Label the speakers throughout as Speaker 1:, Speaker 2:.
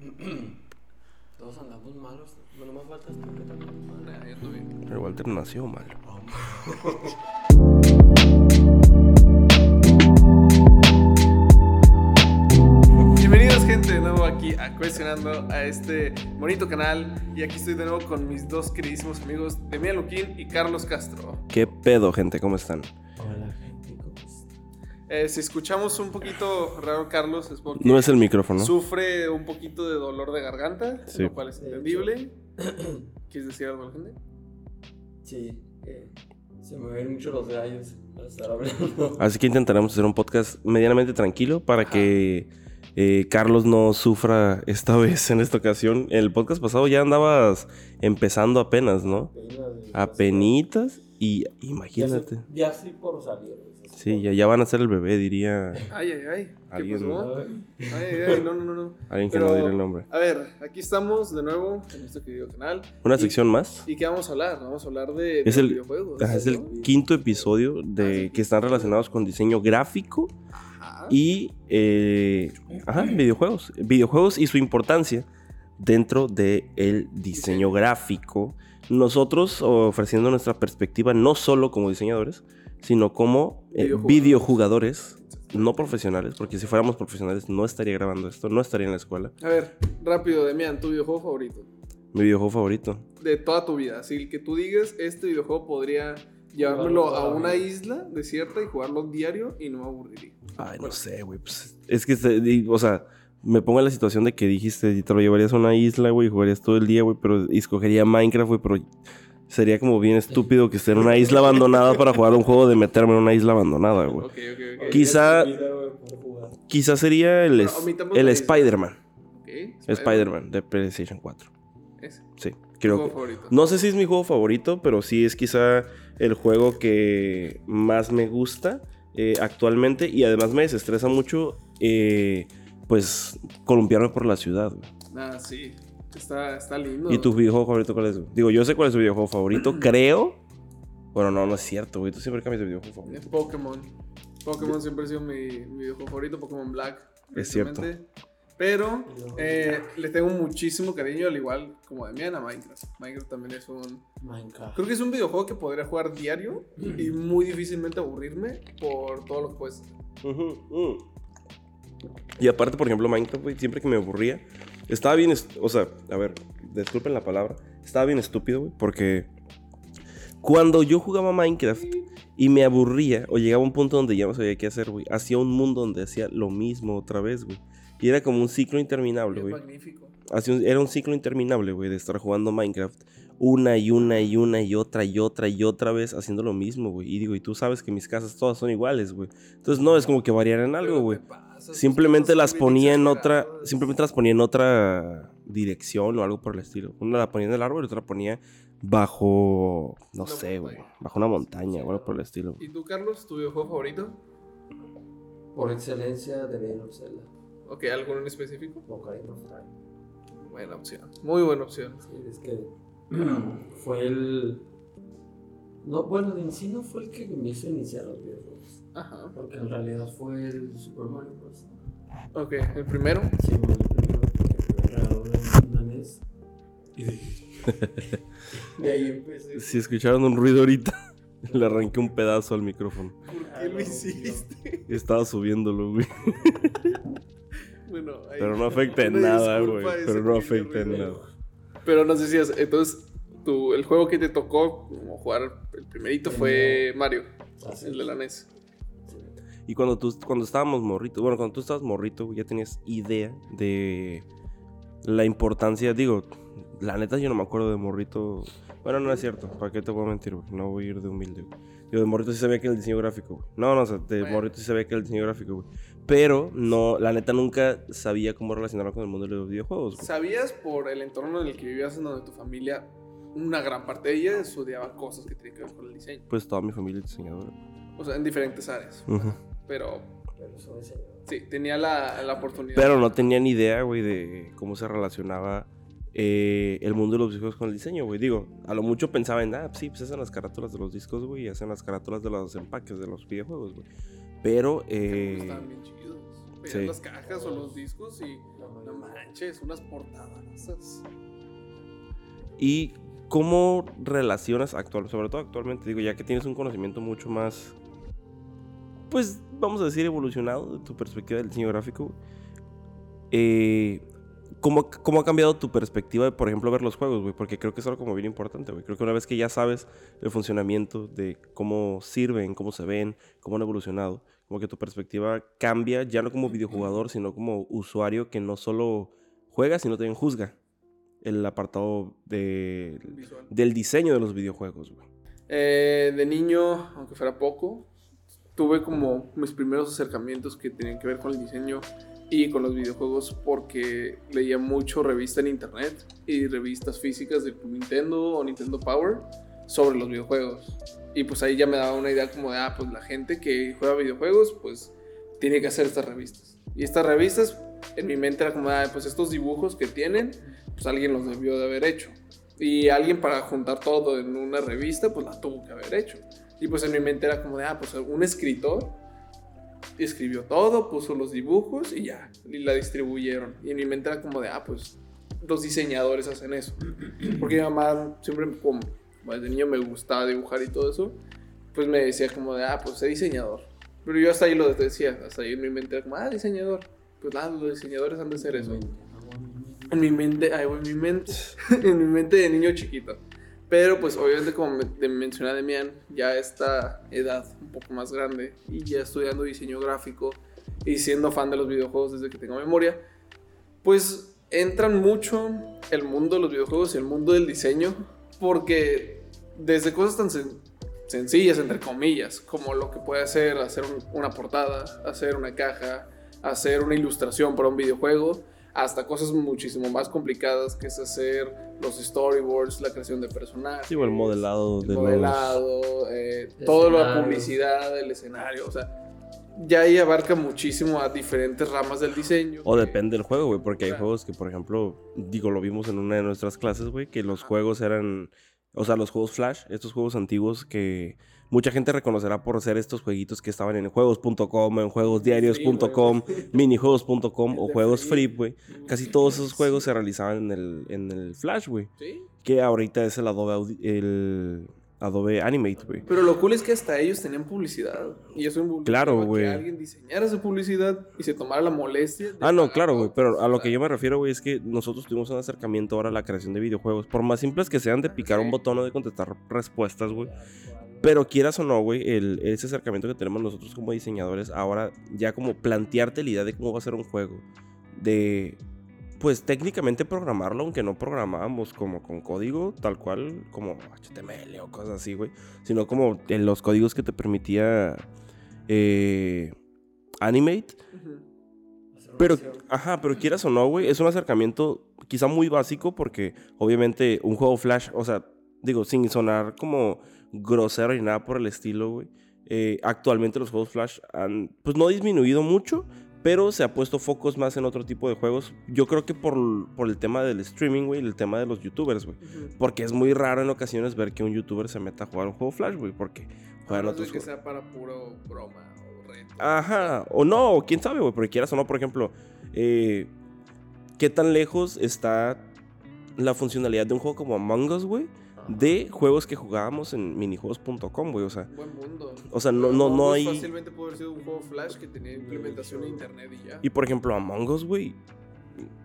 Speaker 1: Todos andamos malos. No me faltas tú que también mal.
Speaker 2: Pero Walter nació mal.
Speaker 3: Bienvenidos gente de nuevo aquí a Cuestionando a este bonito canal y aquí estoy de nuevo con mis dos queridísimos amigos Demian Luquín y Carlos Castro.
Speaker 2: ¿Qué pedo, gente? ¿Cómo están?
Speaker 3: Eh, si escuchamos un poquito raro Carlos es porque
Speaker 2: No es el micrófono.
Speaker 3: sufre un poquito de dolor de garganta,
Speaker 2: Sí.
Speaker 3: lo cual es entendible. ¿Quieres decir algo a la gente?
Speaker 1: Sí, eh, se me ven mucho los gallos al estar hablando.
Speaker 2: Así que intentaremos hacer un podcast medianamente tranquilo para que eh, Carlos no sufra esta vez, en esta ocasión. El podcast pasado ya andabas empezando apenas, ¿no?
Speaker 1: Apenas,
Speaker 2: Apenitas y
Speaker 1: Ya
Speaker 2: imagínate.
Speaker 1: estoy- Ya estoy por salir.
Speaker 2: Sí, ya, ya van a ser el bebé, diría
Speaker 3: Ay, ay, ay. ¿Qué
Speaker 2: Alguien-
Speaker 3: pasó?
Speaker 1: Ay,
Speaker 3: Ay, ay, no, no, no, no.
Speaker 2: alguien que
Speaker 3: Pero-
Speaker 2: no dirá el nombre.
Speaker 3: A ver, aquí estamos de nuevo en este querido canal.
Speaker 2: ¿Una
Speaker 3: Y-
Speaker 2: sección más?
Speaker 3: ¿Y qué vamos a hablar? Vamos a hablar de,
Speaker 2: Es
Speaker 3: de
Speaker 2: el-
Speaker 3: videojuegos.
Speaker 2: Ajá, es
Speaker 3: ¿no?
Speaker 2: el quinto episodio de que están relacionados con diseño gráfico
Speaker 3: Ajá.
Speaker 2: y eh, ajá, videojuegos. Videojuegos y su importancia dentro del diseño gráfico. Nosotros ofreciendo nuestra perspectiva no solo como diseñadores, sino como eh,
Speaker 3: Videojugadores.
Speaker 2: no profesionales, porque si fuéramos profesionales no estaría grabando esto, no estaría en la escuela.
Speaker 3: A ver, rápido, Demian, tu videojuego favorito.
Speaker 2: Mi videojuego favorito.
Speaker 3: De toda tu vida. Así que tú digas, este videojuego podría llevármelo a una isla desierta y jugarlo diario y no me aburriría.
Speaker 2: Ay, no sé, güey. pues, es que, o sea, me pongo en la situación de que dijiste, y te lo llevarías a una isla, güey, y jugarías todo el día, güey, pero escogería Minecraft, güey, pero sería como bien estúpido que esté en una isla abandonada para jugar un juego de meterme en una isla abandonada, güey.
Speaker 3: Ok, ok, ok.
Speaker 2: Quizá-. Quizás sería el, es- el. Spider-Man. Spider-Man de PlayStation 4.
Speaker 3: Ese.
Speaker 2: Sí, creo
Speaker 3: juego
Speaker 2: que...
Speaker 3: favorito.
Speaker 2: No sé si es mi juego favorito, pero sí es quizá el juego que más me gusta eh, actualmente y además me desestresa mucho, eh, pues, columpiarme por la ciudad. güey.
Speaker 3: Ah, sí. Está, está lindo.
Speaker 2: ¿Y tu videojuego favorito cuál es? Digo, yo sé cuál es tu videojuego favorito, creo. Bueno, no, no es cierto, güey. Tú siempre cambias de videojuego favorito.
Speaker 3: Pokémon. Pokémon siempre ha sido mi, mi videojuego favorito, Pokémon Black.
Speaker 2: Es cierto.
Speaker 3: Pero eh, le tengo muchísimo cariño, al igual como Demian, a Minecraft. Minecraft también es un...
Speaker 1: Minecraft.
Speaker 3: Creo que es un videojuego que podría jugar diario y muy difícilmente aburrirme por todo lo que puedes hacer.
Speaker 2: Ujú, mm. Y aparte, por ejemplo, Minecraft, güey, siempre que me aburría, estaba bien, o sea, a ver, disculpen la palabra, estaba bien estúpido, güey, porque cuando yo jugaba Minecraft y me aburría o llegaba a un punto donde ya no sabía qué hacer, güey, hacía un mundo donde hacía lo mismo otra vez, güey. Y era como un ciclo interminable, güey.
Speaker 3: magnífico.
Speaker 2: Hacía un- era un ciclo interminable, güey, de estar jugando Minecraft una y una y una y otra y otra y otra vez haciendo lo mismo, güey. Y digo, y tú sabes que mis casas todas son iguales, güey. Entonces no es como que variaran algo,
Speaker 3: Pero
Speaker 2: güey. Simplemente las ponía en otra, simplemente las ponía en otra dirección o algo por el estilo. Una la ponía en el árbol y otra la ponía bajo, no
Speaker 3: Una
Speaker 2: sé, güey, bajo una montaña o algo por el estilo.
Speaker 3: ¿Y tú, Carlos, tu videojuego favorito?
Speaker 1: Por excelencia de Legend of Zelda.
Speaker 3: Ok, ¿alguno en específico?
Speaker 1: Ocarina of Time.
Speaker 3: Buena opción. Muy buena opción.
Speaker 1: Sí, es que fue el. No, bueno, en sí no fue el que me hizo iniciar los videojuegos.
Speaker 3: Ajá.
Speaker 1: Porque en realidad fue el Super Mario Bros.
Speaker 3: Ok, el primero.
Speaker 1: Sí, bueno, el primero que me regaló una- una NES. Y de, de ahí empecé.
Speaker 2: Si escucharon un ruido ahorita, le arranqué un pedazo al micrófono.
Speaker 3: ¿Por
Speaker 1: Ah,
Speaker 3: qué
Speaker 1: no,
Speaker 3: lo hiciste?
Speaker 2: Estaba subiéndolo, güey.
Speaker 3: Bueno, ahí-
Speaker 2: Pero no afecta en nada, güey. Pero no afecta en nada.
Speaker 3: Pero nos decías, entonces, tu, el juego que te tocó como jugar el primerito fue Mario,
Speaker 1: Así
Speaker 3: el de la
Speaker 1: es.
Speaker 3: NES.
Speaker 1: Sí.
Speaker 2: Y cuando tú, cuando estábamos morrito, bueno, cuando tú estabas morrito, ya tenías idea de la importancia, digo, la neta yo no me acuerdo de morrito. Bueno, no es cierto, ¿para qué te voy a mentir, güey? No voy a ir de humilde, güey. Digo, de morrito sí sabía que era el diseño gráfico, güey. No, no, o sea, de
Speaker 3: Bueno.
Speaker 2: morrito sí sabía que era el diseño gráfico, güey. Pero, no, la neta nunca sabía cómo relacionarlo con el mundo de los videojuegos, güey.
Speaker 3: ¿Sabías por el entorno en el que vivías, en donde tu familia, una gran parte de ella estudiaba cosas que tenían que ver con el diseño?
Speaker 2: Pues toda mi familia es diseñadora.
Speaker 3: O sea, en diferentes áreas.
Speaker 2: Ujú.
Speaker 3: Pero
Speaker 1: Pero eso me enseñó.
Speaker 3: sí, tenía la, la oportunidad.
Speaker 2: Pero no tenía ni idea, güey, de cómo se relacionaba eh, el mundo de los videojuegos con el diseño, güey. Digo, a lo mucho pensaba en, ah, sí, pues hacen las carátulas de los discos, güey, y hacen las carátulas de los empaques de los videojuegos, güey. Pero,
Speaker 3: Estaban
Speaker 2: eh,
Speaker 3: bien chidos.
Speaker 2: Sí.
Speaker 3: las cajas o los discos y no manches, unas portadas.
Speaker 2: ¿Y cómo relacionas actual, sobre todo actualmente, digo, ya que tienes un conocimiento mucho más, pues vamos a decir, evolucionado de tu perspectiva del diseño gráfico? Eh, ¿cómo, ¿Cómo ha cambiado tu perspectiva de, por ejemplo, ver los juegos, güey? Porque creo que es algo como bien importante, güey. Creo que una vez que ya sabes el funcionamiento de cómo sirven, cómo se ven, cómo han evolucionado, como que tu perspectiva cambia, ya no como videojugador, sino como usuario que no solo juega, sino también juzga el apartado de,
Speaker 3: Visual.
Speaker 2: del diseño de los videojuegos, güey.
Speaker 3: Eh, de niño, aunque fuera poco, tuve como mis primeros acercamientos que tenían que ver con el diseño y con los videojuegos porque leía mucho revista en internet y revistas físicas de Nintendo o Nintendo Power sobre los videojuegos. Y pues ahí ya me daba una idea como de, ah, pues la gente que juega videojuegos, pues tiene que hacer estas revistas. Y estas revistas, en mi mente era como, ah, pues estos dibujos que tienen, pues alguien los debió de haber hecho. Y alguien para juntar todo en una revista, pues la tuvo que haber hecho. Y pues en mi mente era como de, ah, pues un escritor escribió todo, puso los dibujos y ya, y la distribuyeron. Y en mi mente era como de, ah, pues los diseñadores hacen eso. Porque mi mamá siempre, como desde niño me gustaba dibujar y todo eso, pues me decía como de, ah, pues sé diseñador. Pero yo hasta ahí lo decía, hasta ahí en mi mente era como, ah, diseñador. Pues nada, los diseñadores han de ser eso. En mi mente, ay, en mi mente, en mi mente de niño chiquito. Pero pues obviamente como me, te mencioné Demian, ya esta edad un poco más grande y ya estudiando diseño gráfico y siendo fan de los videojuegos desde que tengo memoria, pues entran mucho el mundo de los videojuegos y el mundo del diseño porque desde cosas tan sen- sencillas, entre comillas, como lo que puede hacer un- una portada, hacer una caja, hacer una ilustración para un videojuego, hasta cosas muchísimo más complicadas que es hacer los storyboards, la creación de personajes.
Speaker 2: Sí, o el modelado
Speaker 3: el
Speaker 2: de los...
Speaker 3: modelado, eh, toda la publicidad, el escenario, o sea, ya ahí abarca muchísimo a diferentes ramas del diseño.
Speaker 2: O
Speaker 3: que-
Speaker 2: depende del juego, güey, porque hay juegos que, por ejemplo, digo, lo vimos en una de nuestras clases, güey, que los juegos eran, o sea, los juegos Flash, estos juegos antiguos que mucha gente reconocerá por ser estos jueguitos que estaban en juegos.com, en juegosdiarios.com, minijuegos.com o juegos
Speaker 3: Free.
Speaker 2: güey. Casi todos esos juegos se realizaban en el, en el Flash, güey,
Speaker 3: Sí.
Speaker 2: que ahorita es el Adobe, Audi- el Adobe Animate, güey.
Speaker 3: Pero lo cool es que hasta ellos tenían publicidad. Y eso involucraba
Speaker 2: Claro, güey.
Speaker 3: Que alguien diseñara esa publicidad y se tomara la molestia.
Speaker 2: Ah, no, claro, güey, pero a lo que yo me refiero, güey, es que nosotros tuvimos un acercamiento ahora a la creación de videojuegos. Por más simples que sean de picar un botón o de contestar respuestas, güey. Pero quieras o no, güey, el- ese acercamiento que tenemos nosotros como diseñadores, ahora ya como plantearte la idea de cómo va a ser un juego. De, pues técnicamente programarlo, aunque no programábamos como con código, tal cual, como HTML o cosas así, güey. Sino como en los códigos que te permitía eh, Animate. Pero, ajá, pero quieras o no, güey, es un acercamiento quizá muy básico porque obviamente un juego Flash, o sea, digo, sin sonar como grosero y nada por el estilo, güey. eh, actualmente los juegos Flash han, pues no disminuido mucho, pero se ha puesto focos más en otro tipo de juegos. Yo creo que por, por el tema del streaming, güey, el tema de los youtubers, güey. Porque es muy raro en ocasiones ver que un youtuber se meta a jugar un juego Flash, güey, porque
Speaker 3: A
Speaker 2: juegan
Speaker 3: de
Speaker 2: otros
Speaker 3: que
Speaker 2: juegos.
Speaker 3: sea para puro broma o reto.
Speaker 2: Ajá, o no, o quién sabe, güey, porque quieras o no, por ejemplo, eh, ¿qué tan lejos está la funcionalidad de un juego como Among Us, güey? De juegos que jugábamos en minijuegos.com, güey, o sea,
Speaker 3: Buen mundo.
Speaker 2: O sea, no- no- no hay-
Speaker 3: Fácilmente puede haber sido un juego Flash que tenía implementación en internet y ya.
Speaker 2: y por ejemplo, Among Us, güey,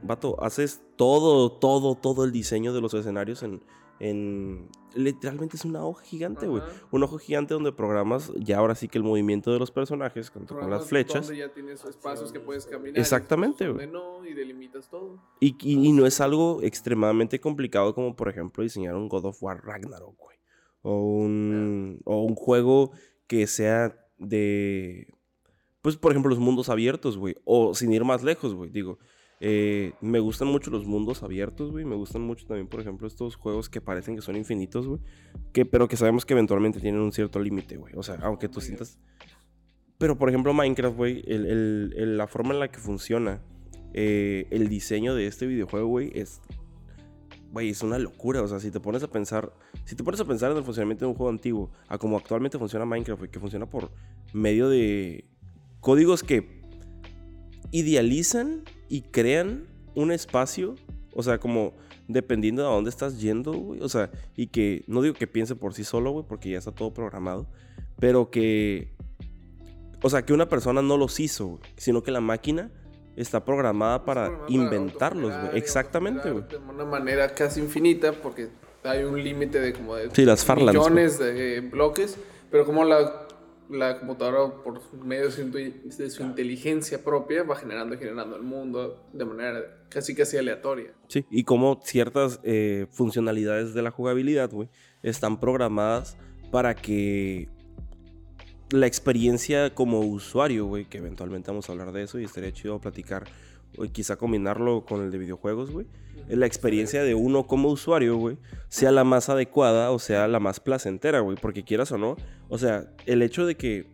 Speaker 2: vato, haces todo, todo, todo el diseño de los escenarios en, en, literalmente es una hoja gigante, güey. Un ojo gigante donde programas ya ahora sí que el movimiento de los personajes con las flechas.
Speaker 3: Donde ya tienes espacios que puedes caminar.
Speaker 2: Exactamente, güey.
Speaker 3: no, y delimitas todo.
Speaker 2: Y, y- y no es algo extremadamente complicado como, por ejemplo, diseñar un God of War Ragnarok, güey. O un, o un juego que sea de... Pues, por ejemplo, los mundos abiertos, güey. O sin ir más lejos, güey. Digo, eh, me gustan mucho los mundos abiertos, güey. Me gustan mucho también, por ejemplo, estos juegos que parecen que son infinitos, güey. Que, pero que sabemos que eventualmente tienen un cierto límite, güey. O sea, aunque tú sientas... Pero, por ejemplo, Minecraft, güey, el- el- el- la forma en la que funciona eh, el diseño de este videojuego, güey, es. Güey, es una locura. O sea, si te pones a pensar. Si te pones a pensar en el funcionamiento de un juego antiguo, a como actualmente funciona Minecraft, güey, que funciona por medio de códigos que idealizan y crean un espacio, o sea, como dependiendo de a dónde estás yendo, güey. O sea, y que no digo que piense por sí solo, güey, porque ya está todo programado, pero que, o sea, que una persona no los hizo, güey, sino que la máquina está programada para
Speaker 3: Programada
Speaker 2: inventarlos, güey. Exactamente, güey.
Speaker 3: De una manera casi infinita, porque hay un límite de como de
Speaker 2: Sí, las Farlands,
Speaker 3: millones de bloques, pero como la, la computadora por medio de su, inteligencia propia va generando y generando el mundo de manera casi casi aleatoria.
Speaker 2: Sí, y como ciertas eh, funcionalidades de la jugabilidad, güey, están programadas para que la experiencia como usuario, güey, que eventualmente vamos a hablar de eso y estaría chido platicar, o quizá combinarlo con el de videojuegos, güey. La experiencia de uno como usuario, güey, sea la más adecuada o sea la más placentera, güey, porque quieras o no, o sea, el hecho de que,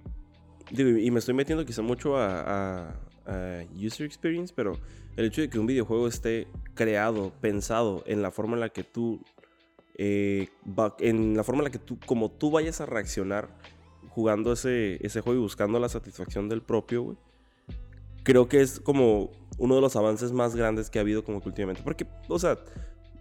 Speaker 2: digo, y me estoy metiendo quizá mucho a, a- a user experience, pero el hecho de que un videojuego esté creado, pensado en la forma en la que tú, eh, en la forma en la que tú, como tú vayas a reaccionar jugando ese, ese juego y buscando la satisfacción del propio, güey, creo que es como uno de los avances más grandes que ha habido como que últimamente. Porque, o sea,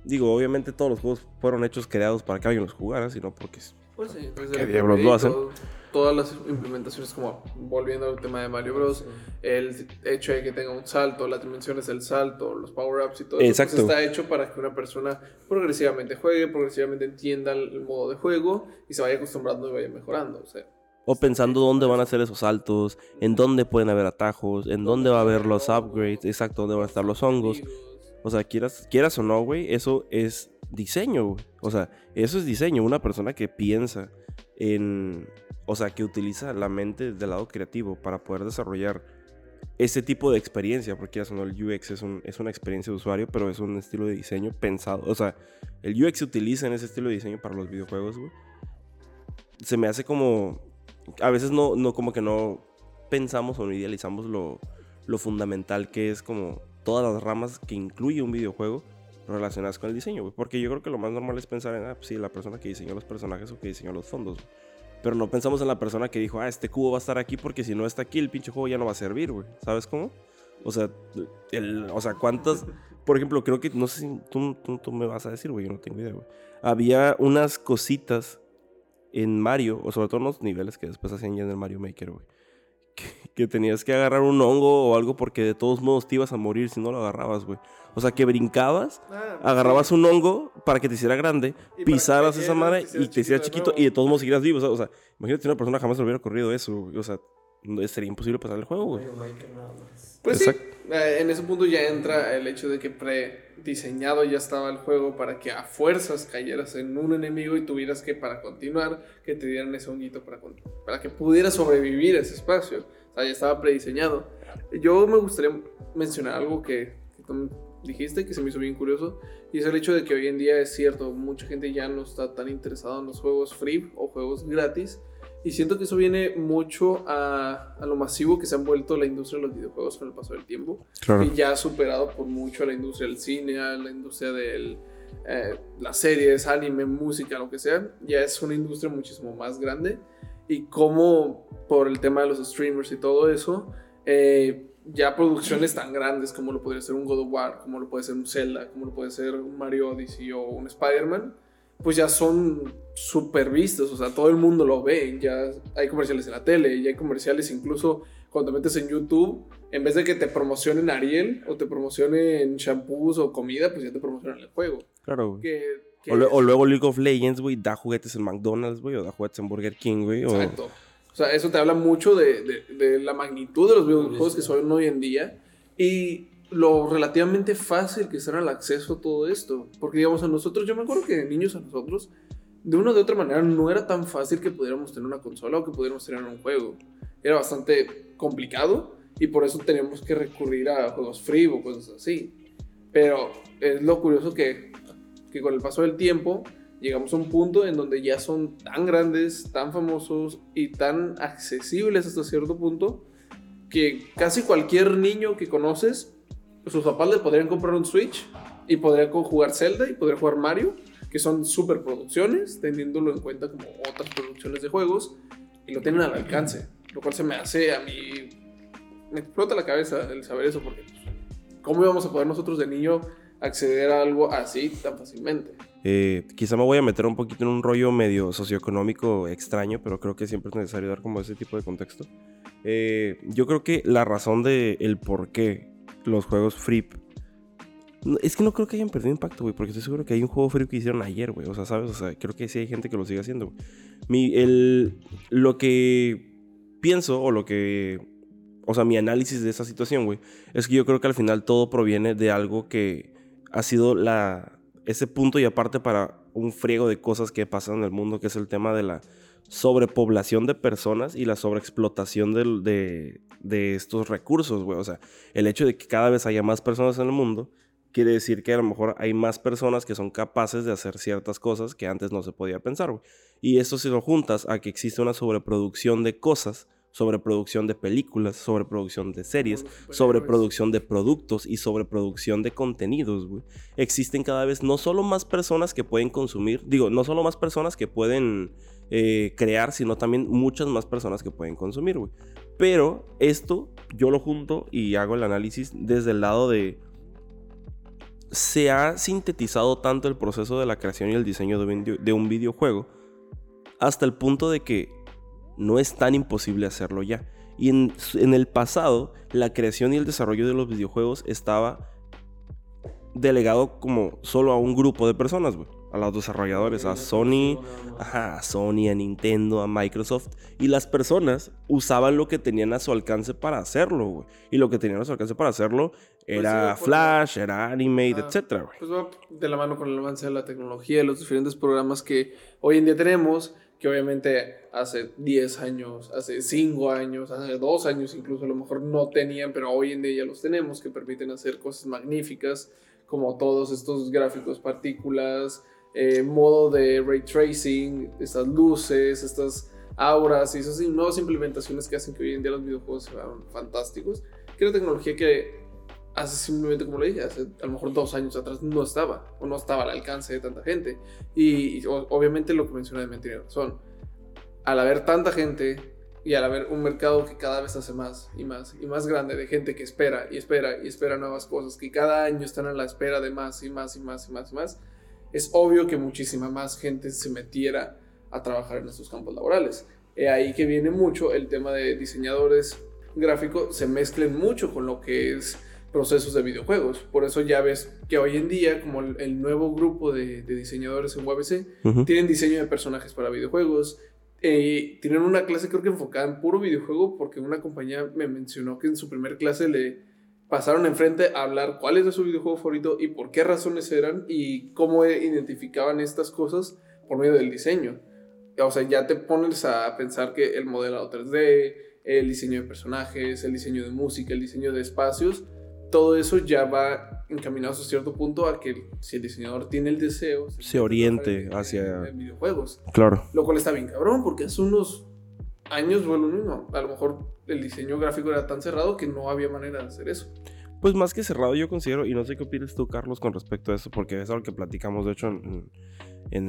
Speaker 2: digo, obviamente todos los juegos fueron hechos, creados para que alguien los jugara, sino porque... es-
Speaker 3: Pues sí, pues
Speaker 2: ¿Qué
Speaker 3: el
Speaker 2: diablos lo hacen?
Speaker 3: todo- Todas las implementaciones, como volviendo al tema de Mario Bros. El hecho de que tenga un salto, las dimensiones del salto, los power-ups y todo eso, pues
Speaker 2: Exacto.
Speaker 3: está hecho para que una persona progresivamente juegue, progresivamente entienda el, el modo de juego y se vaya acostumbrando y vaya mejorando. O sea,
Speaker 2: O pensando dónde van a ser esos saltos, en dónde pueden haber atajos, en dónde va a haber los upgrades, exacto, dónde van a estar los hongos. O sea, quieras, quieras o no, güey, eso es diseño, güey. O sea, eso es diseño. Una persona que piensa en. O sea, que utiliza la mente del lado creativo para poder desarrollar ese tipo de experiencia. Porque o no, el UX es, un- es una experiencia de usuario, pero es un estilo de diseño pensado. O sea, el UX se utiliza en ese estilo de diseño para los videojuegos, güey. Se me hace como. A veces no, no como que no pensamos o no idealizamos lo, lo fundamental que es como todas las ramas que incluye un videojuego relacionadas con el diseño, güey. Porque yo creo que lo más normal es pensar en, ah, pues sí, la persona que diseñó los personajes o que diseñó los fondos. güey. Pero no pensamos en la persona que dijo, ah, este cubo va a estar aquí porque si no está aquí, el pinche juego ya no va a servir, güey. ¿Sabes cómo? O sea, el, o sea, cuántas... Por ejemplo, creo que, no sé si tú, tú, tú me vas a decir, güey, yo no tengo idea, güey. Había unas cositas en Mario, o sobre todo en los niveles que después hacían ya en el Mario Maker, güey. Que, que tenías que agarrar un hongo o algo porque de todos modos te ibas a morir si no lo agarrabas, güey. O sea, que brincabas, agarrabas un hongo para que te hiciera grande, pisaras esa madre y te hicieras
Speaker 3: chiquito de
Speaker 2: chiquito
Speaker 3: nuevo.
Speaker 2: y de todos modos seguiras vivo. O sea, o sea, imagínate si una persona jamás le hubiera ocurrido eso, güey. O sea, sería imposible pasar el juego, güey.
Speaker 1: Mario Maker nada más.
Speaker 3: Pues
Speaker 2: Exacto.
Speaker 3: sí, eh, en ese punto ya entra el hecho de que prediseñado ya estaba el juego para que a fuerzas cayeras en un enemigo y tuvieras que, para continuar, que te dieran ese honguito para, para que pudieras sobrevivir a ese espacio. O sea, ya estaba prediseñado. Yo me gustaría mencionar algo que, que dijiste que se me hizo bien curioso y es el hecho de que hoy en día es cierto, mucha gente ya no está tan interesada en los juegos free o juegos gratis y siento que eso viene mucho a, a lo masivo que se han vuelto la industria de los videojuegos con el paso del tiempo.
Speaker 2: Claro.
Speaker 3: Y ya ha superado por mucho a la industria del cine, a la industria de las series, anime, música, lo que sea. Ya es una industria muchísimo más grande. Y como por el tema de los streamers y todo eso, eh, ya producciones tan grandes como lo podría ser un God of War, como lo puede ser un Zelda, como lo puede ser un Mario Odyssey o un Spider-Man, pues ya son super vistos, o sea, todo el mundo lo ve, ya hay comerciales en la tele, ya hay comerciales incluso cuando te metes en YouTube, en vez de que te promocionen Ariel o te promocionen shampoos o comida, pues ya te promocionan el juego.
Speaker 2: Claro, güey.
Speaker 3: Que, que
Speaker 2: O, o luego League of Legends, güey, da juguetes en McDonald's, güey, o da juguetes en Burger King, güey. O...
Speaker 3: Exacto. O sea, eso te habla mucho de, de- de la magnitud de los videojuegos que son hoy en día y lo relativamente fácil que será el acceso a todo esto. Porque, digamos, a nosotros, yo me acuerdo que de niños a nosotros, de una de otra manera, no era tan fácil que pudiéramos tener una consola o que pudiéramos tener un juego. Era bastante complicado y por eso teníamos que recurrir a juegos free o cosas así. Pero es lo curioso que, que con el paso del tiempo llegamos a un punto en donde ya son tan grandes, tan famosos y tan accesibles hasta cierto punto que casi cualquier niño que conoces, sus papás le podrían comprar un Switch y podría co- jugar Zelda y podría jugar Mario, que son super producciones, teniéndolo en cuenta como otras producciones de juegos, y lo tienen al alcance, lo cual se me hace a mí me explota la cabeza el saber eso, porque pues, ¿cómo íbamos a poder nosotros de niño acceder a algo así tan fácilmente?
Speaker 2: Eh, quizá me voy a meter un poquito en un rollo medio socioeconómico extraño, pero creo que siempre es necesario dar como ese tipo de contexto. Eh, yo creo que la razón de el por qué los juegos free es que no creo que hayan perdido impacto, güey, porque estoy seguro que hay un juego free que hicieron ayer, güey. O sea, ¿sabes? O sea, creo que sí hay gente que lo sigue haciendo. Mi, el, lo que pienso, o lo que. O sea, mi análisis de esa situación, güey, es que yo creo que al final todo proviene de algo que ha sido la, ese punto y aparte para un friego de cosas que pasan en el mundo, que es el tema de la sobrepoblación de personas y la sobreexplotación de, de, de estos recursos, güey. O sea, el hecho de que cada vez haya más personas en el mundo quiere decir que a lo mejor hay más personas que son capaces de hacer ciertas cosas que antes no se podía pensar, güey. Y esto si lo juntas a que existe una sobreproducción de cosas, sobreproducción de películas, sobreproducción de series, sobreproducción de productos y sobreproducción de contenidos, güey. Existen cada vez no solo más personas que pueden consumir, digo, no solo más personas que pueden eh, crear, sino también muchas más personas que pueden consumir, güey. Pero esto yo lo junto y hago el análisis desde el lado de se ha sintetizado tanto el proceso de la creación y el diseño de un videojuego hasta el punto de que no es tan imposible hacerlo ya. Y en, el pasado, la creación y el desarrollo de los videojuegos estaba delegado como solo a un grupo de personas, güey a los desarrolladores, a Sony, a Sony, a Nintendo, a Microsoft. Y las personas usaban lo que tenían a su alcance para hacerlo, güey. Y lo que tenían a su alcance para hacerlo pues era Flash, era Animate, etc. etcétera, güey.
Speaker 3: Pues va de la mano con el avance de la tecnología, los diferentes programas que hoy en día tenemos, que obviamente hace 10 años, hace 5 años, hace 2 años incluso a lo mejor no tenían, pero hoy en día ya los tenemos, que permiten hacer cosas magníficas, como todos estos gráficos, partículas, eh, modo de ray tracing, estas luces, estas auras y esas nuevas implementaciones que hacen que hoy en día los videojuegos sean fantásticos, que era tecnología que hace simplemente, como le dije, hace a lo mejor dos años atrás no estaba, o no estaba al alcance de tanta gente. Y, obviamente lo que mencioné de tiene razón. Al haber tanta gente y al haber un mercado que cada vez hace más y más y más grande de gente que espera y espera y espera nuevas cosas, que cada año están a la espera de más y más y más y más y más, es obvio que muchísima más gente se metiera a trabajar en estos campos laborales. He ahí que viene mucho el tema de diseñadores gráficos, se mezclen mucho con lo que es procesos de videojuegos. Por eso ya ves que hoy en día, como el, nuevo grupo de, diseñadores en UABC, tienen diseño de personajes para videojuegos. Eh, tienen una clase creo que enfocada en puro videojuego porque una compañía me mencionó que en su primer clase le, pasaron enfrente a hablar cuál es su videojuego favorito y por qué razones eran y cómo identificaban estas cosas por medio del diseño. O sea, ya te pones a pensar que el modelado 3D, el diseño de personajes, el diseño de música, el diseño de espacios, todo eso ya va encaminado a cierto punto a que si el diseñador tiene el deseo,
Speaker 2: se, oriente hacia
Speaker 3: videojuegos.
Speaker 2: Claro.
Speaker 3: Lo cual está bien cabrón, porque hace unos años, bueno, a lo mejor el diseño gráfico era tan cerrado que no había manera de hacer eso.
Speaker 2: Pues más que cerrado yo considero, y no sé qué opinas tú, Carlos, con respecto a eso, porque es algo que platicamos, de hecho, en,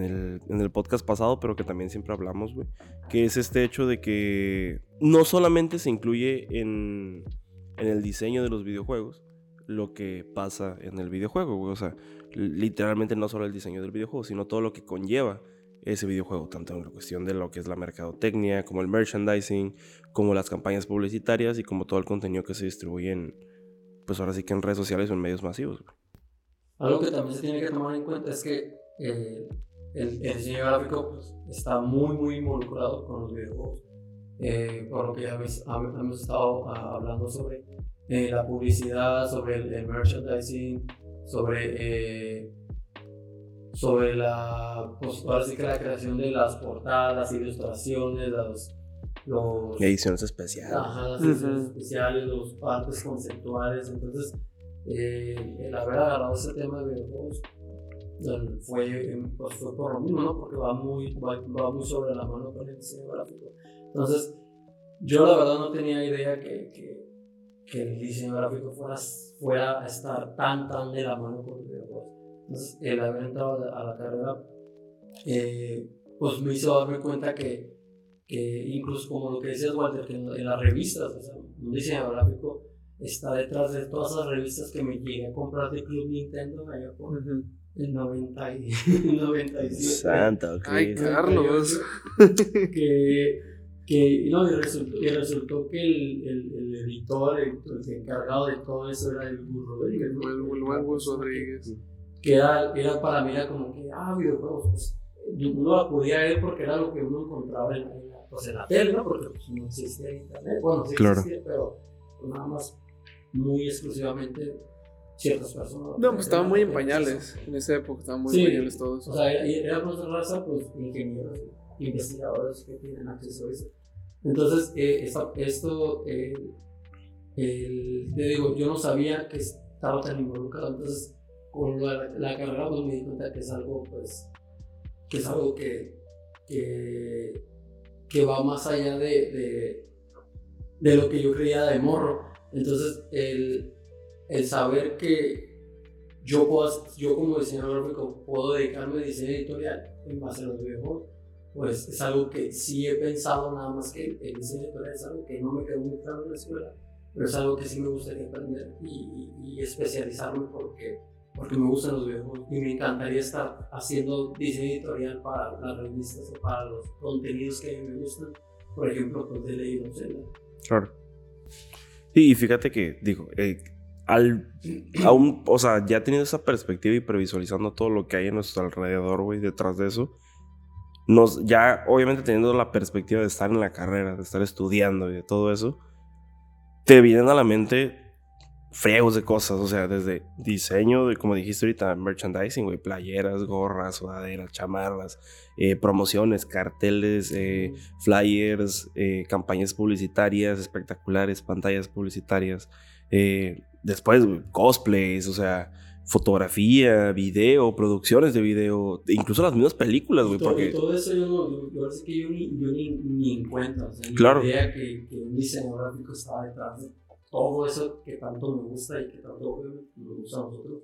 Speaker 2: el, podcast pasado, pero que también siempre hablamos, güey, que es este hecho de que no solamente se incluye en, en el diseño de los videojuegos lo que pasa en el videojuego, o sea, literalmente no solo el diseño del videojuego, sino todo lo que conlleva ese videojuego, tanto en la cuestión de lo que es la mercadotecnia, como el merchandising, como las campañas publicitarias y como todo el contenido que se distribuye en, pues ahora sí que en redes sociales o en medios masivos.
Speaker 1: Algo que también se tiene que tomar en cuenta es que eh, el, diseño gráfico pues, está muy, muy involucrado con los videojuegos. Eh, por lo que ya hemos, estado ah, hablando sobre eh, la publicidad, sobre el, merchandising, sobre sobre la, pues, sí que la creación de las portadas, ilustraciones, los, los
Speaker 2: ediciones especiales.
Speaker 1: Ajá, las ediciones especiales, los partes conceptuales. Entonces, eh, el haber agarrado ese tema de videojuegos fue, pues fue por lo mismo, ¿no? Porque va muy, va, muy sobre la mano con el diseño gráfico. Entonces, yo la verdad no tenía idea que, que, que el diseño gráfico fuera, fuera a estar tan, tan de la mano con los videojuegos. Entonces, el haber entrado a la carrera, eh, pues me hizo darme cuenta que, que, incluso como lo que decías, Walter, que en, las revistas, o sea, un diseñador gráfico está detrás de todas las revistas que me llegué a comprar de Club Nintendo allá por el 90 y, 97.
Speaker 2: Santo
Speaker 3: Ay. Carlos.
Speaker 1: que, que no, y, resultó, y resultó que el, el, el editor, el, el encargado de todo eso era el Gus Rodríguez. ¿no?
Speaker 3: El el buen Gus Rodríguez.
Speaker 1: Que era, era para mí era como que, ah, videojuegos, pues uno la podía ver porque era lo que uno encontraba en, pues, en la tele, ¿no? Porque pues, no existía internet, bueno, sí
Speaker 2: Claro.
Speaker 1: existía, pero pues, nada más muy exclusivamente ciertas personas.
Speaker 3: No, pues estaban muy en pañales. En esa época estaban muy
Speaker 1: Sí.
Speaker 3: en pañales todos.
Speaker 1: O sea, era, era más raza, pues, ingenieros, investigadores que tienen acceso a eso. Entonces, eh, esta- esto, eh, el- te digo, yo no sabía que estaba tan involucrado. Entonces, con la, la carrera, pues me di cuenta que es algo, pues, que es algo que, que, va más allá de, de, lo que yo creía de morro. Entonces, el, el saber que yo, puedo, yo como diseñador gráfico puedo dedicarme a diseño editorial en base a los videojuegos, pues es algo que sí he pensado, nada más que el diseño editorial es algo que no me quedó muy claro en la escuela, pero es algo que sí me gustaría aprender y- y especializarme porque, porque me gustan los videojuegos y me encantaría estar haciendo diseño editorial para las revistas o para los contenidos que a mí me gustan, por ejemplo, pues de Zelda.
Speaker 2: Claro. Sí, y fíjate que, digo, eh, al, aún, o sea, ya teniendo esa perspectiva y previsualizando todo lo que hay a nuestro alrededor, güey, detrás de eso, nos, ya obviamente teniendo la perspectiva de estar en la carrera, de estar estudiando y de todo eso, te vienen a la mente friegos de cosas, o sea, desde diseño, de, como dijiste ahorita, merchandising, güey, playeras, gorras, sudaderas, chamarras, eh, promociones, carteles, eh, flyers, eh, campañas publicitarias espectaculares, pantallas publicitarias, después cosplays, o sea, fotografía, video, producciones de video, incluso las mismas películas, güey, porque...
Speaker 1: todo eso yo no, yo, sé que yo ni, yo ni, ni en cuenta, o sea, ni
Speaker 2: Claro.
Speaker 1: idea que, que un diseñador gráfico estaba detrás de todo eso que tanto me gusta y que tanto nos gusta a nosotros.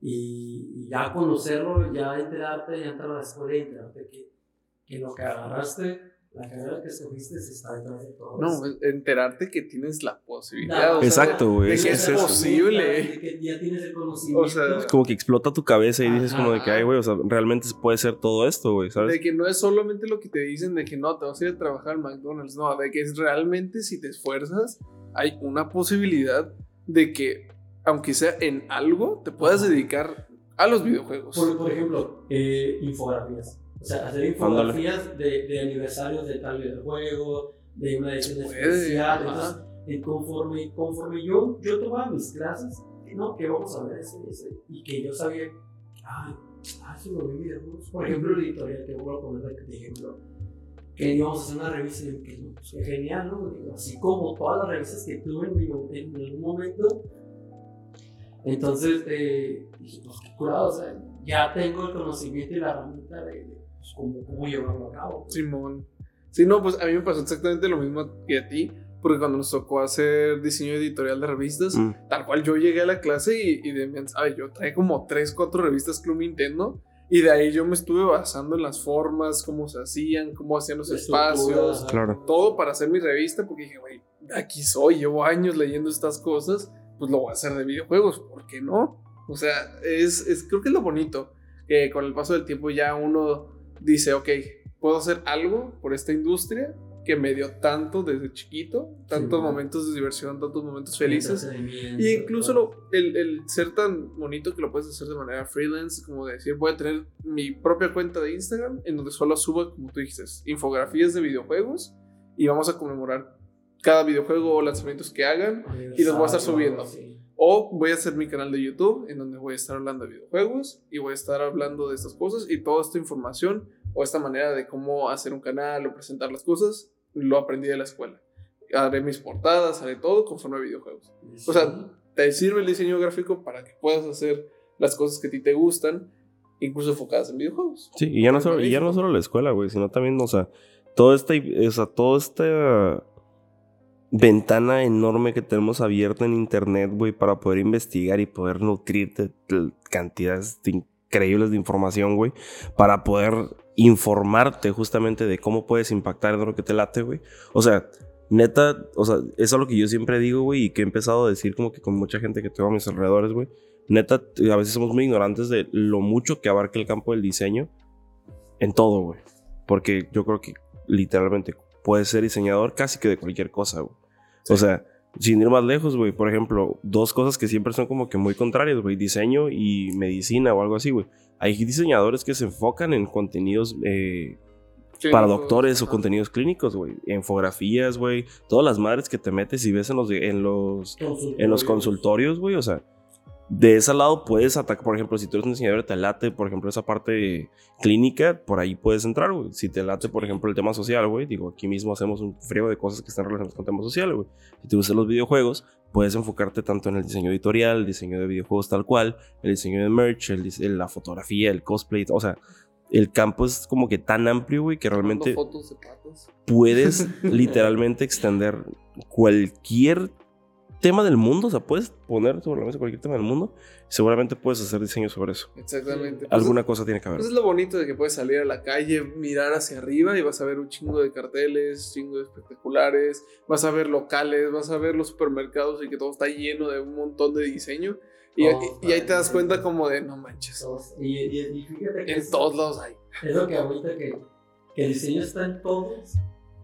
Speaker 1: Y, y ya conocerlo, ya enterarte, ya entrar a la escuela y enterarte que, que lo que agarraste, la carrera que escogiste, está detrás de todo
Speaker 3: No,
Speaker 1: eso.
Speaker 3: es enterarte que tienes la posibilidad. O
Speaker 2: Exacto, güey, es-
Speaker 3: que
Speaker 2: es
Speaker 3: es,
Speaker 2: eso.
Speaker 3: posible.
Speaker 1: De que ya tienes el conocimiento.
Speaker 3: O sea,
Speaker 2: Es como que explota tu cabeza y dices como de que,
Speaker 3: Ajá.
Speaker 2: ay, güey, o sea, realmente se puede ser todo esto, güey, ¿sabes?
Speaker 3: De que no es solamente lo que te dicen de que no, te vas a ir a trabajar al McDonald's. No, de que es realmente si te esfuerzas, hay una posibilidad de que, aunque sea en algo, te puedas dedicar a los videojuegos.
Speaker 1: Por, por ejemplo, eh, infografías. O sea, hacer infografías de, de aniversarios de tal videojuego, de una edición
Speaker 3: puede,
Speaker 1: especial. Entonces, eh, conforme, conforme yo, yo tomaba mis clases, no, que vamos a ver eso y eso, y que yo sabía, ay, ah, eso lo vi videojuegos. Por ejemplo, la editorial, que voy a poner de ejemplo, que íbamos a hacer una revista y yo, que, no, pues, genial, ¿no? Digo, así como todas las revistas que tuve en, algún momento. Entonces, eh, dije, pues qué curado, o sea, ya tengo el conocimiento y la herramienta de, de, pues, cómo, cómo llevarlo a cabo. pues.
Speaker 3: Simón. Sí, no, pues a mí me pasó exactamente lo mismo que a ti, porque cuando nos tocó hacer diseño editorial de revistas,
Speaker 2: Mm.
Speaker 3: tal cual yo llegué a la clase y, y de ¿sabes? Yo traía como 3, 4 revistas Club Nintendo. Y de ahí yo me estuve basando en las formas, cómo se hacían, cómo hacían los espacios,
Speaker 2: Claro.
Speaker 3: todo para hacer mi revista, porque dije, güey, aquí soy, llevo años leyendo estas cosas, pues lo voy a hacer de videojuegos, ¿por qué no? O sea, es, es creo que es lo bonito, que con el paso del tiempo ya uno dice, ok, puedo hacer algo por esta industria que me dio tanto desde chiquito, tantos
Speaker 1: Sí.
Speaker 3: momentos de diversión, tantos momentos felices. Y incluso lo- el, el ser tan bonito que lo puedes hacer de manera freelance, como de decir, voy a tener mi propia cuenta de Instagram en donde solo suba, como tú dijiste, infografías de videojuegos y vamos a conmemorar cada videojuego o lanzamientos que hagan. y los voy a estar subiendo. O voy a hacer mi canal de YouTube en donde voy a estar hablando de videojuegos y voy a estar hablando de estas cosas y toda esta información o esta manera de cómo hacer un canal o presentar las cosas, lo aprendí de la escuela. Haré mis portadas, haré todo conforme a videojuegos. O sea, te sirve el diseño gráfico para que puedas hacer las cosas que a ti te gustan, incluso enfocadas en videojuegos.
Speaker 2: Sí, y ya no solo, y ya no solo la escuela, güey, sino también, o sea, toda esta, o sea, toda esta ventana enorme que tenemos abierta en internet, güey, para poder investigar y poder nutrirte de cantidades de increíbles de información, güey, para poder informarte justamente de cómo puedes impactar en lo que te late, güey. O sea, neta, o sea, eso es lo que yo siempre digo, güey, y que he empezado a decir como que con mucha gente que tengo a mis alrededores, güey. Neta, a veces somos muy ignorantes de lo mucho que abarca el campo del diseño en todo, güey. Porque yo creo que literalmente puedes ser diseñador casi que de cualquier cosa, güey. O sea, sin ir más lejos, güey. Por ejemplo, dos cosas que siempre son como que muy contrarias, güey. Diseño y medicina o algo así, güey. Hay diseñadores que se enfocan en contenidos eh, para doctores o contenidos clínicos, güey. Infografías, güey. Todas las madres que te metes y ves en los, en los, en los consultorios, güey. O sea, de ese lado puedes atacar, por ejemplo, si tú eres un diseñador te late, por ejemplo, esa parte clínica, por ahí puedes entrar, güey. Si te late, por ejemplo, el tema social, güey, digo, aquí mismo hacemos un frío de cosas que están relacionadas con temas sociales, güey. Si te gustan los videojuegos, puedes enfocarte tanto en el diseño editorial, el diseño de videojuegos tal cual, el diseño de merch, el, la fotografía, el cosplay, o sea, el campo es como que tan amplio, güey, que realmente puedes literalmente extender cualquier tema del mundo, o sea, puedes poner sobre la mesa cualquier tema del mundo, seguramente puedes hacer diseño sobre eso.
Speaker 3: Exactamente.
Speaker 2: Pues Alguna cosa tiene que haber.
Speaker 3: Eso es lo bonito de que puedes salir a la calle, mirar hacia arriba y vas a ver un chingo de carteles, chingo de espectaculares, vas a ver locales, vas a ver los supermercados y que todo está lleno de un montón de diseño. Y, y, ahí te das cuenta como de, no manches.
Speaker 1: Y, fíjate que
Speaker 3: en todos lados hay.
Speaker 1: Es lo que ahorita que, que el diseño está en todos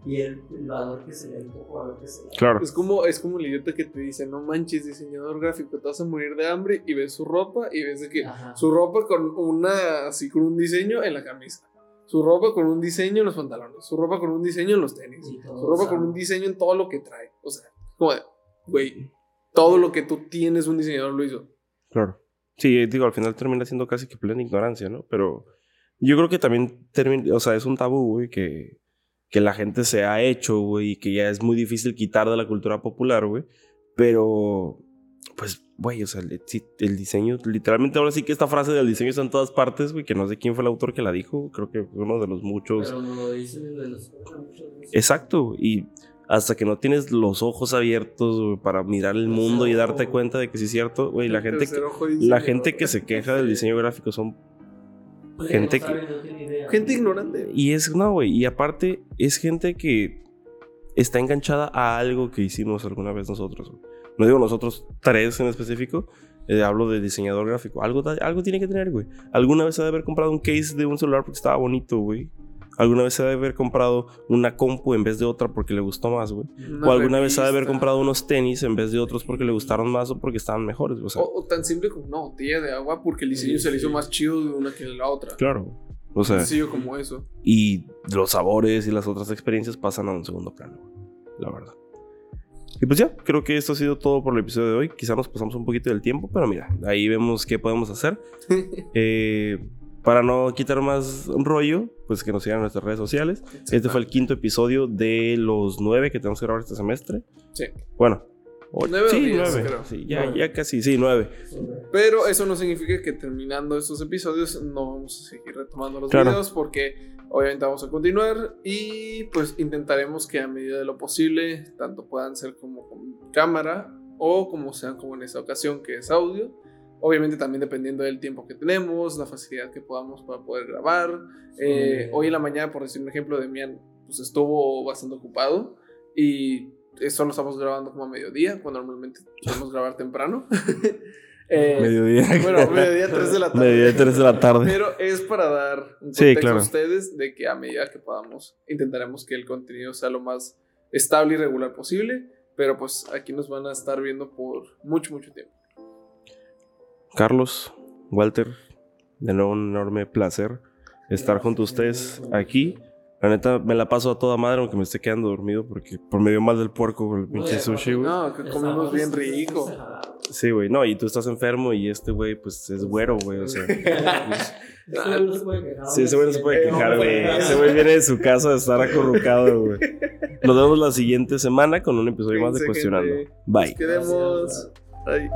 Speaker 1: y el, valor que se le da, el poco valor que se le da.
Speaker 2: Claro.
Speaker 3: Es como, es como el idiota que te dice, no manches, diseñador gráfico, te vas a morir de hambre y ves su ropa y ves de que su ropa con una, así con un diseño en la camisa. Su ropa con un diseño en los pantalones, su ropa con un diseño en los tenis, su ropa con un diseño en todo lo que trae. O sea, como de, güey, todo lo que tú tienes un diseñador lo hizo.
Speaker 2: Claro. Sí, digo, al final termina siendo casi que plena ignorancia, ¿no? Pero yo creo que también termina, o sea, es un tabú, güey, que que la gente se ha hecho, güey, y que ya es muy difícil quitar de la cultura popular, güey. Pero, pues, güey, o sea, el, el, diseño, literalmente ahora sí que esta frase del diseño está en todas partes, güey, que no sé quién fue el autor que la dijo, creo que fue uno de los muchos.
Speaker 1: Pero no lo dice de los
Speaker 2: Exacto, y hasta que no tienes los ojos abiertos güey, para mirar el mundo y darte cuenta de que sí es cierto, güey, la gente que, la gente que se queja del diseño gráfico son gente que...
Speaker 3: gente ignorante.
Speaker 2: Y es, no, güey, y aparte es gente que está enganchada a algo que hicimos alguna vez nosotros. No digo nosotros tres en específico, eh, hablo de diseñador gráfico. Algo, algo tiene que tener, güey. Alguna vez ha de haber comprado un case de un celular porque estaba bonito, güey. Alguna vez ha de haber comprado una compu en vez de otra porque le gustó más, güey. O alguna vez ha de haber comprado unos tenis en vez de otros porque le gustaron más o porque estaban mejores. O,
Speaker 3: o, tan simple como una botella de agua porque el diseño se le hizo más chido de una que la otra.
Speaker 2: Claro. O sea,
Speaker 3: sencillo como eso.
Speaker 2: Y los sabores y las otras experiencias pasan a un segundo plano, la verdad. Y pues ya, creo que esto ha sido todo por el episodio de hoy. Quizá nos pasamos un poquito del tiempo, pero mira, ahí vemos qué podemos hacer. eh, para no quitar más rollo, pues que nos sigan en nuestras redes sociales. Este fue el quinto episodio de los nueve que tenemos que grabar este semestre.
Speaker 3: Sí.
Speaker 2: Bueno.
Speaker 3: Nueve
Speaker 2: sí, nueve. Sí, ya, ya casi, sí, nueve.
Speaker 3: Pero eso no significa que terminando estos episodios no vamos a seguir retomando los videos porque obviamente vamos a continuar y pues intentaremos que a medida de lo posible tanto puedan ser como con cámara o como sean como en esta ocasión que es audio Obviamente también dependiendo del tiempo que tenemos, la facilidad que podamos para poder grabar. Eh, hoy en la mañana, por decir un ejemplo, Demian pues estuvo bastante ocupado y eso lo estamos grabando como a mediodía, cuando normalmente solemos grabar temprano.
Speaker 2: eh, mediodía.
Speaker 3: Bueno, mediodía 3 de la tarde.
Speaker 2: Mediodía 3 de la tarde.
Speaker 3: Pero es para dar un contexto a ustedes de que a medida que podamos intentaremos que el contenido sea lo más estable y regular posible. Pero pues aquí nos van a estar viendo por mucho, mucho tiempo.
Speaker 2: Carlos, Walter, de nuevo un enorme placer estar junto a ustedes aquí. La neta, me la paso a toda madre, aunque me esté quedando dormido, porque por medio mal del puerco, por el pinche sushi, güey.
Speaker 3: No, que comemos bien rico.
Speaker 2: Sí, güey, no, y tú estás enfermo y este güey, pues es güero, güey, o sea. sí, ese güey no se puede quejar, güey. Ese güey viene de su casa a estar acurrucado, güey. Nos vemos la siguiente semana con un episodio más de Cuestionando. Bye.
Speaker 3: Nos quedemos. Bye.